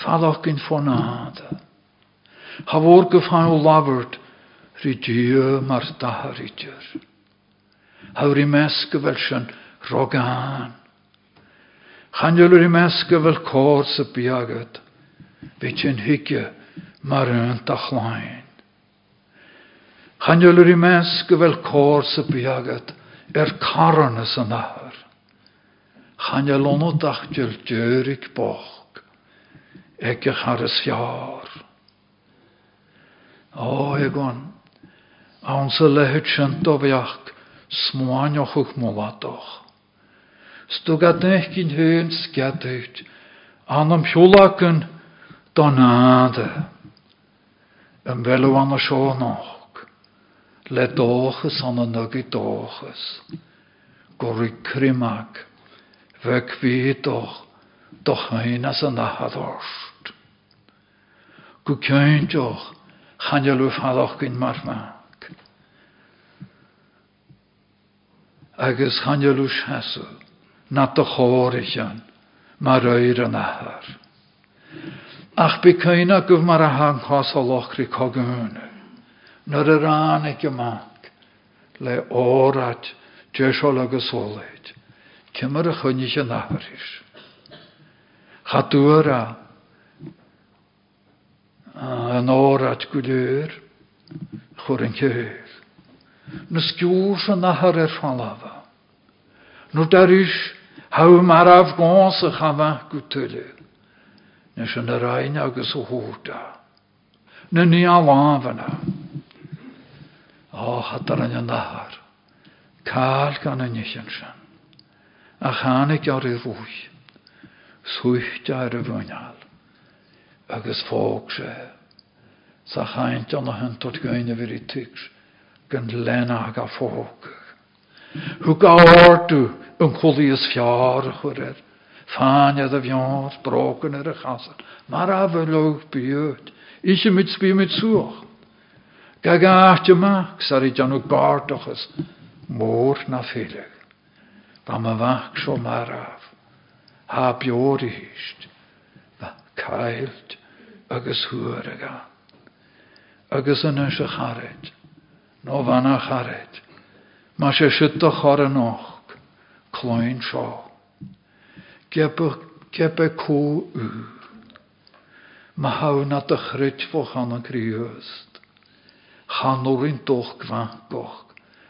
Fadach gyn ffonada. Ha fôr gyffael labart rhy dio mar daharidr. Hawr i rogan. Chanjol i mesga fel cor sy biagad. Fe ti'n hygio mar yn dachlain. I er caron ys yn ahar. Djurik boch. Ikke harres jaar. O, egon. Aanse lehet sent oviach smuanjoch uch molatoch. Stugat nechkin hun skatuit. Anam hjulaken donade. En velu an a nog. Le doches an a doches. Gorik krimak. Fe cwi doch, doch ein as yn ahadorst. Gw cyn doch, chanel yw ffaddoch gyn marfag. Agus yw siasw, na dy chor eich an, mar yn ahar. Ach mar cogwn. Nyr yr an eich ymak, le orat, jesol agus chwynnych yn afaris. Chadwr a yn o'r at gwylwyr, chwr yn cyhyr. Nys gŵrs yn ahar er ffalafa. Nw darys haw maraf gons y chafa gwtylu. Nes yn yr ein agos o hwda. Na ni a ar swycht ar y fwynal, agus ffog se, sa chaint an a gyn y fyr i tigs, gan lena a. Hw gawartu yn chwli ys fiar y chwyrer, Fáinad a bheáir brogan ar a mar a Ise mit spí mit. Ga bárdachas mór na fach sio maraf. Ha bior i hist. Va cailt agus hwyr ag an. Agus yn ys y chared. No fan a chared. Ma se sydd o chor yn och. klein seo. Gebe có u. Ma hau na de chrit fo chan an kriöst. Chan orin doch gwankoch.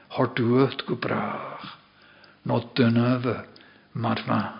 Har duet go brach. No dynöve mar vank.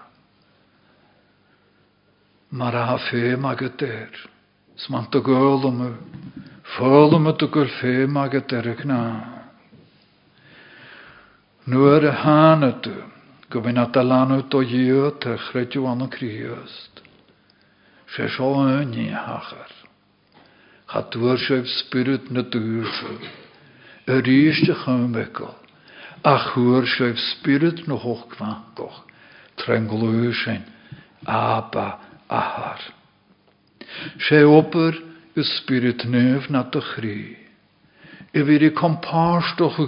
Mar a. Smant y gwyl am y. Ffôl am y dygwyl fe mag y der y gna. Nuair a hána tú, go bhí na talánú tó dhiú tar chreidú an críost. sé seo ní hachar. Cha spirit na dúrsa, a ríiste chumbeil, a chuair sibh spirit na hochhacoch, trengulú sin, ába ahar. sé opair is spirit nuh na do chrí. I bhí i compástoch a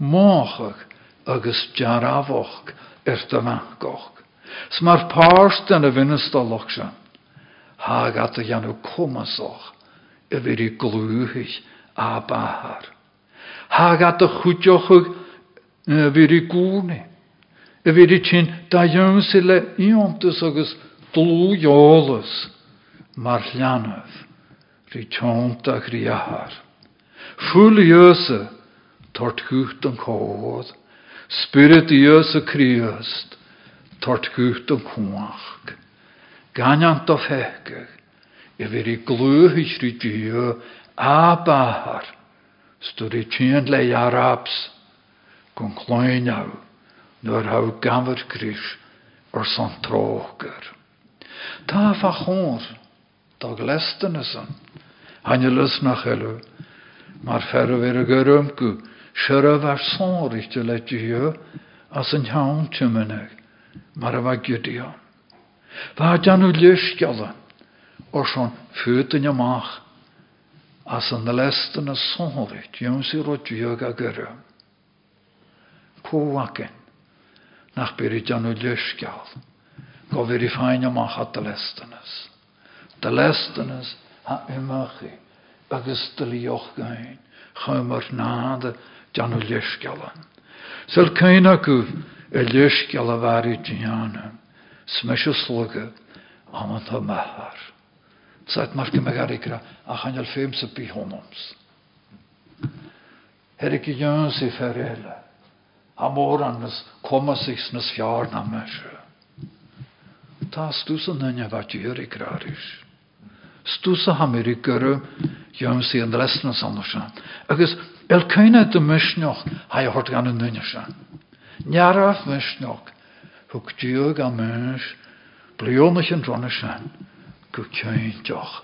máchach agus dearafach ar do bhacoch. S mar an a vinnestallach se. Ha at a dhéanú cumasoch a bhí i glúhiich a bahar. Ha at a chuteochuh bhí i gúni. A bhí i da agus dlúj ólas mar llanaf rhy tiont ag rhy ahar. Fúl jösa tort gúcht an cóhóð, spirit jösa kriöst tort gúcht an cúach. Ganyant of hekeg, e vir i glúhich rhy djö a bahar, stod i tjent le jarabs, kon klóin au, nor hau gamver krish or son tróker. Tá fa chór, dag lesten is an, hanne lus nach helu, mar ferre vir a gyrumgu, Siara bhar sóirte le dú as an tean tumanach mar a bh gidio. Bha deanú leisceala ó sean futain amach as an na lestan na sóirt dún sí rodíog a gure. Cóhacin nach go bhir i féin amach a de lestanas. De lestanas ha imachi agus de líoch gain chumar náde Janw leisgealan. Sel cain acu e leisgeal a bhari diana, smeisio slwga, am an ta mahar. Saet mar gym ag arigra, a chanel ffeim sa. Herig i na nynja vat gyr i. Stusa hamir i gyrru, jan si an resna sannersan. Agus El cynna dy mysnioch ha hort gan y nynna se. Niaraf mysnioch, hwg diog am mys, blionach yn drona se, gw cyntioch,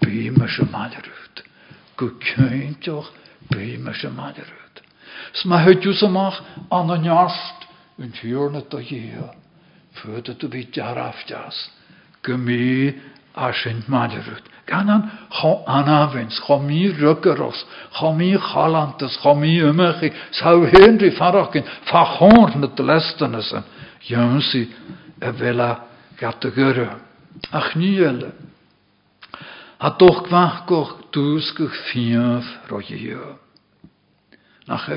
bí me se cyntioch, bí me se amach an do hio, fyrda du bi diaraf jas, gymi a sy'n malerút. Ganan cho anavins, cho mi ryggeros, cho mi chalantas, cho mi ymychi, saw henri farachyn, fa chorn y dylestynas yn, ymsi y fela gat y gyrra. Ach ni ele. A doch gwachgoch dwsgych fiaf roi hio. Nach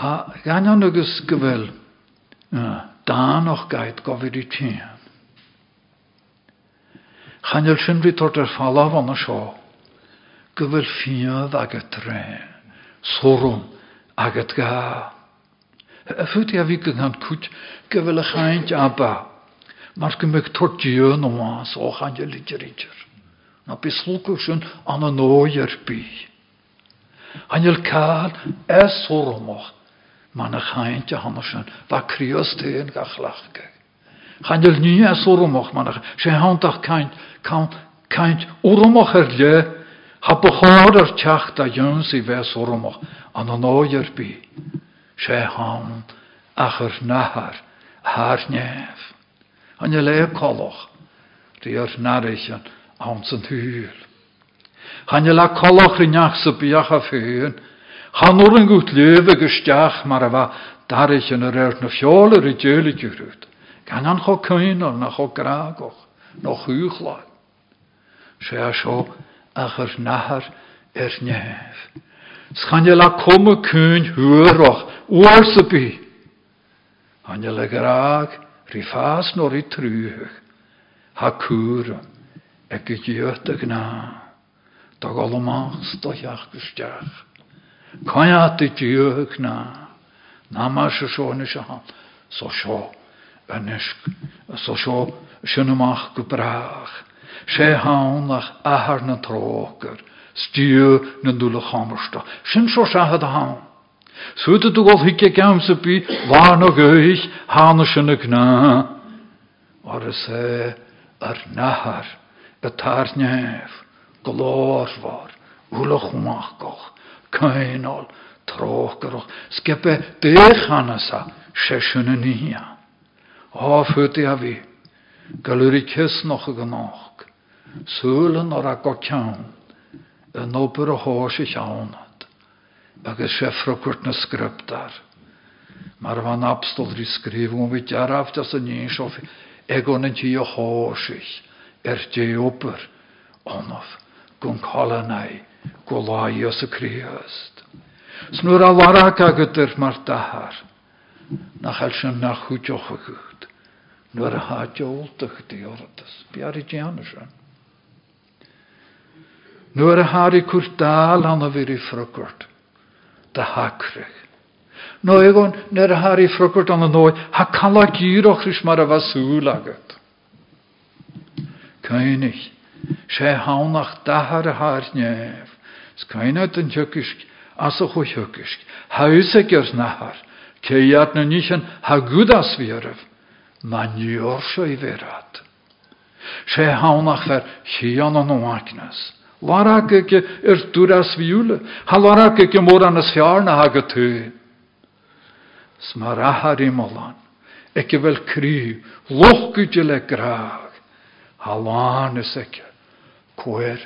er. Ha ganan agus gyfel, da noch gait gofyd i tîn. Chanel sin bhí tuair ar fallh anna seo, go bhfuil fiad agat ré, sóm agat gá. A futi a bhí go an cút go bhfuil a chaint abba, mar go meid tortíú nó más ó chaine lidirítir. Na bí slúcu sin an an nóir bí. Anil cád es sómach, man a chaint a hanna sin, bha críostéon ga chlachge. Chanil ní a sómach manach sé hantach kaint kaint ormach er le ha bechaad teach a jons i ormach an an áier bí sé er nahar, haar nef. An je leer koloch, die er narichen aan zijn huur. Han je la koloch rinach sa biach af huur, Han o'r yn gwt lewe gystach mar a darich yn yr er na fiol yr i djölu gyrwyd. Gan an cho na cho a nahar er nef. Schan je la komme hwyrach, oor sy bi. Han je le ri fas nor. Dag olomach stochach gystach. Caia dy diwch na. Na ma se sio yn eisiau han. So sio yn ysg. So sio sy'n ymach gybrach. Se hawn ach ahar na troger. Stiw na dwle chamersta. Sy'n sio siahad hawn. Sŵd y dwgol hige gawn sy bi. Fan o gwych. Han o sy'n y gna. Ar y se ar nahar. Y tar nef. Glorfar. Wlwch mwach goch. Kainol, trochgeroch. Skepe dechanasa, sheshune nia. Afhut ja vi. Galuri kes nog genoeg. Sulen a gokjaun. Yn ober o hos i llawnad. Agus sefrokurt na skriptar. Mar van abstol ri skrif om vi jaraf das en nynsof. Egon en ti o hosich. Er oper. Onof. Gun kolanai golaíos a Christ. Snúr a warach agadir mar dahar, nach chael sy'n nach chwtioch a gwyd. Nw'r a hadioldach di ordas, biar i diana sy'n. Nw'r hari cwrt dal anna fyr i ffrogwrt, da hacrych. Egon, noi, ha cala gyroch rys mar a fasŵl agat. Cainig, sé hánach dahar a nef. Skynet yn tjökisk, as o chw tjökisk. Gyrs nahar. Ceiad na nishan ha gudas viref. Man jörsio i verat. Sé hánach ver chian an. Larak er duras viule. Ha moranas fjarna ha i molan. Vel kry. Lochgudjele graag. Ha. Kwer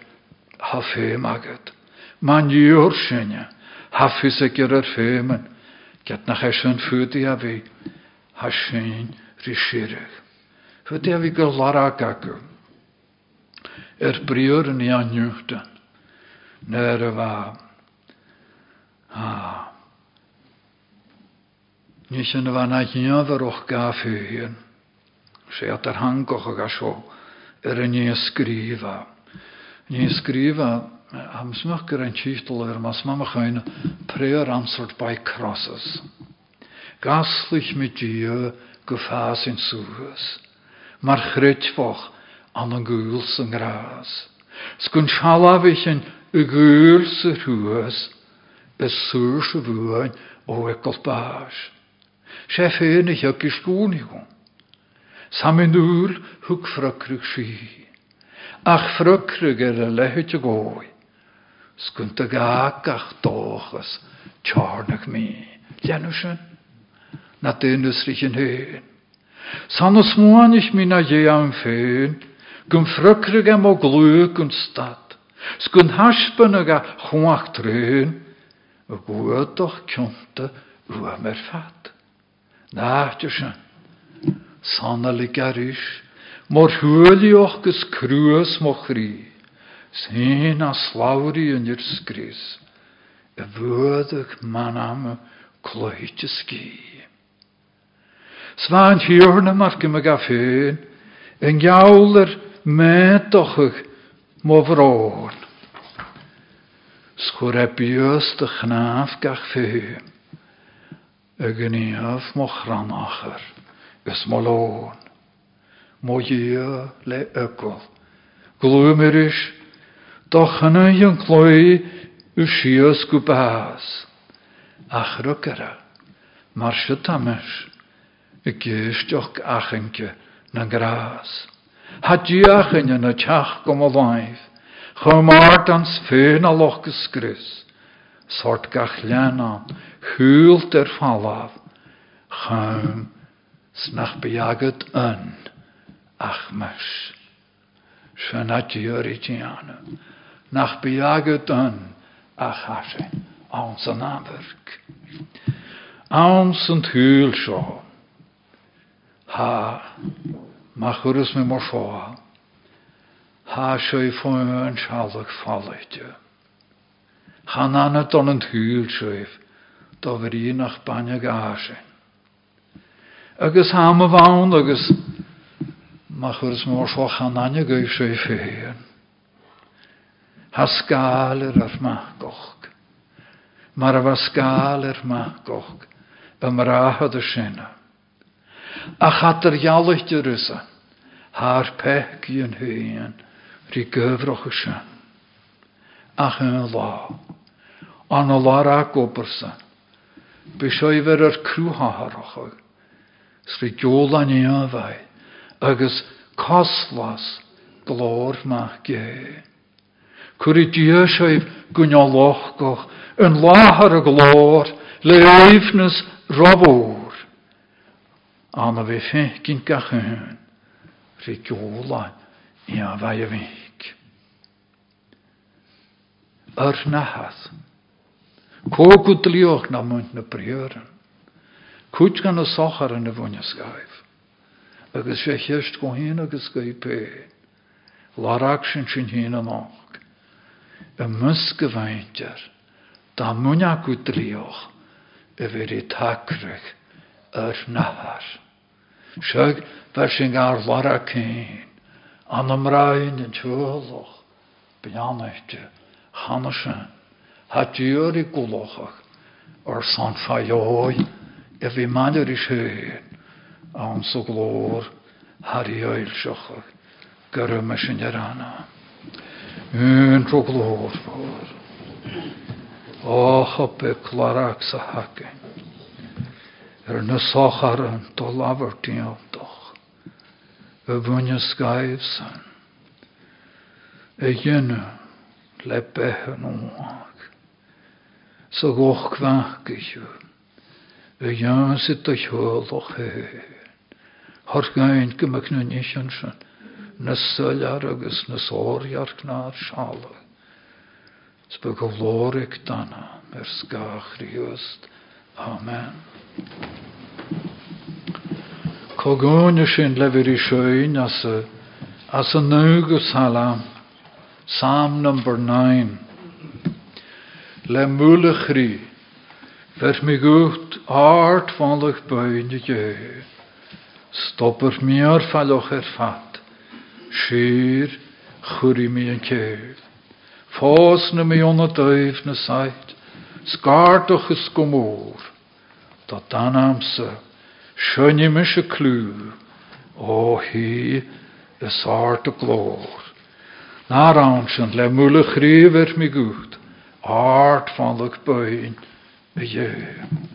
ha fem agad. Man yw'r synia. Hafus ag yr yr ffemen. Get na chesyn ffwdi a fi. Ha sy'n rysirach. Ffwdi a fi gylara gagw. Er briwr yn i anywchdan. Ner y fa. Ha. Nis yn y fa na hangoch ag asio. Er yn i ysgrifa. Ní skrifa am smach gur an tístal er mas mama chuin prayer answered by crosses. Gaslich mit die go fás in suas, mar chritfoch an an gúls an gras. Skun shalavich in y gúls y rhuas, bes súr sy fwy'n o egol bas. Se ffyn ich ag ysgwnigon. Samin úr hwg ffrygrych si ach frukrig er a lehut a gói. Skunt a gaag ach dóchas, tjarnach mi. Lennu sin? Na dynus rich yn hyn. San os mwanich mi na je am fyn, gym frukrig am o glwg yn stad. Skun haspen a chwach tryn, y gwyddoch kjonta ua mer fat. Na, tjusyn, sannalig arish, Mor hwylioch gys crwys mo chri, sy'n a slawri yn yr sgris, y fwydych man am y cloed y sgi. Sfa'n hiwrna mar gym ag a ffyn, yn mo. Sgwr dy chnaf gach ffyn, y gynniaf mo mo dhéo le ygol. Glwmerish, doch yna yn cloi y sios gwbas. Ach rygara, mar sy tames, y gystioch achenke na gras. Ha diach yn y tiach gom o laif, chymart ans ffyn a loch gysgris, sort gach lianan, hwylt er falaf, Chum snach bejagad an ach mas. Shana diori tiana. Nach bejagad an ach hashe. Ons an aberg. Ons an thuil seo. Ha, machurus me mor fá. Ha seo fóin an shalach fáleite. Han anna don an thuil seo. Do ver í nach banne gáse. Agus ha a bhain agus machurus mór fá chananne goibh seo féan. Ha skálir ar machgoch. Mar a bha skálir machgoch. Ba mar áhad a sinna. A chatar jaalachte rusa. Haar pech yn hyn. Gyfroch y sin. Ach yn lá. An a ar crwhaharach. Sri a fai. Agus coslas glor ma ge. Cwri diasioif gwnioloch goch. Yn lahar y glor. Leifnus robwr. Anna vi fick inte hön. Rikjola ja vaje vik. Ör nahas. Kokut lioch na munt na priören. Kut gan. Agus fe chyrst go hyn agus gau pe. Larag sy'n sy'n hyn yn och. Y mysgyfainter. Da mwnya gwt lioch. Y fyr i tacrych. Yr nahar. Siag fer sin gar lara céin. An am rain yn tŵloch. Bianaite. Hannesin. Ha dŵr i gwlochach. Ar san faioi. E fi maner i sien. An so glor. Har i oil siochach. Gyrra me sin er anna. Un tro glor for. Och op e klarach sa haken. Er na sochar an do lavertí doch. Y fwynio sgaif san. Y dynnu le gain gymach nhw'n eisiau sy'n. Na syliar agos na soriar gna'r siala. Sbych o lorig dana. Sgach riwst. Amen. Cogóne sin lefyr i sioen as y, as y nugus salam. Psalm number 9. Le ri. Ver mi goed aard vanlig buin de je. Stopper meer falloch er fat. Schier churi mi een keer. Fos na mi on het duif na sait. Dan. O hi is art o glór. Na le mule chríver mi gút. Art je. Amen.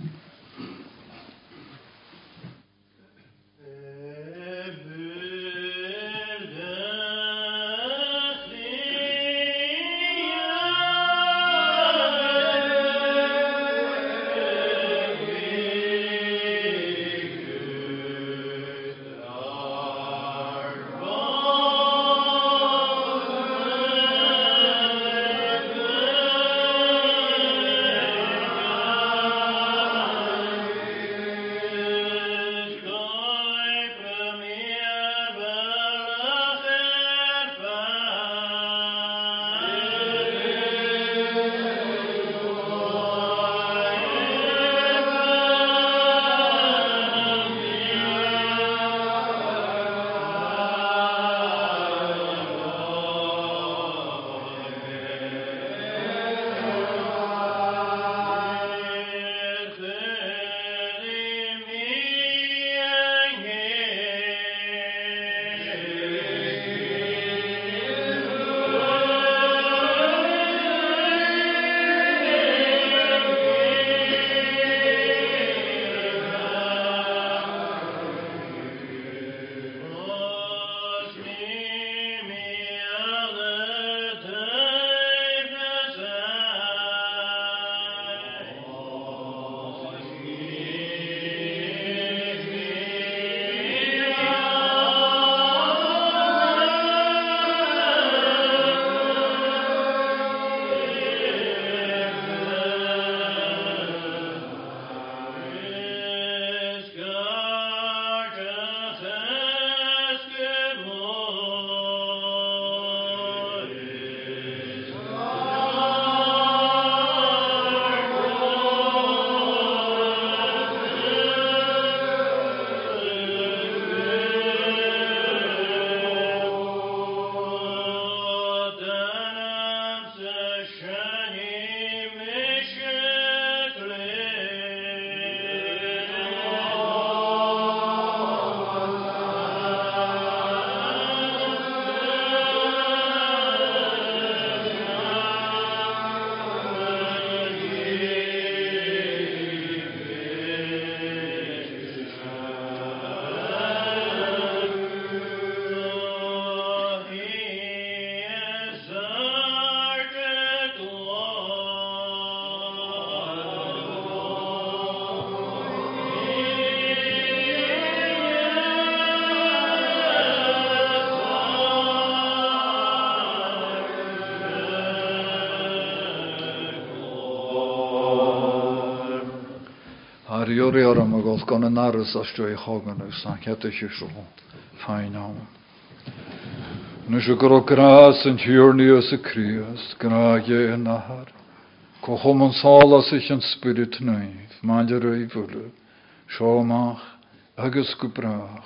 Sorry aram a gos gan an aras as stoi chogan ag san chete si so fein am. Nu se go gras an hiúrni as a krias, graage an nahar. Ko chom an sála sich an spirit naif, maidir a i vule, seomach agus go brach. Amen.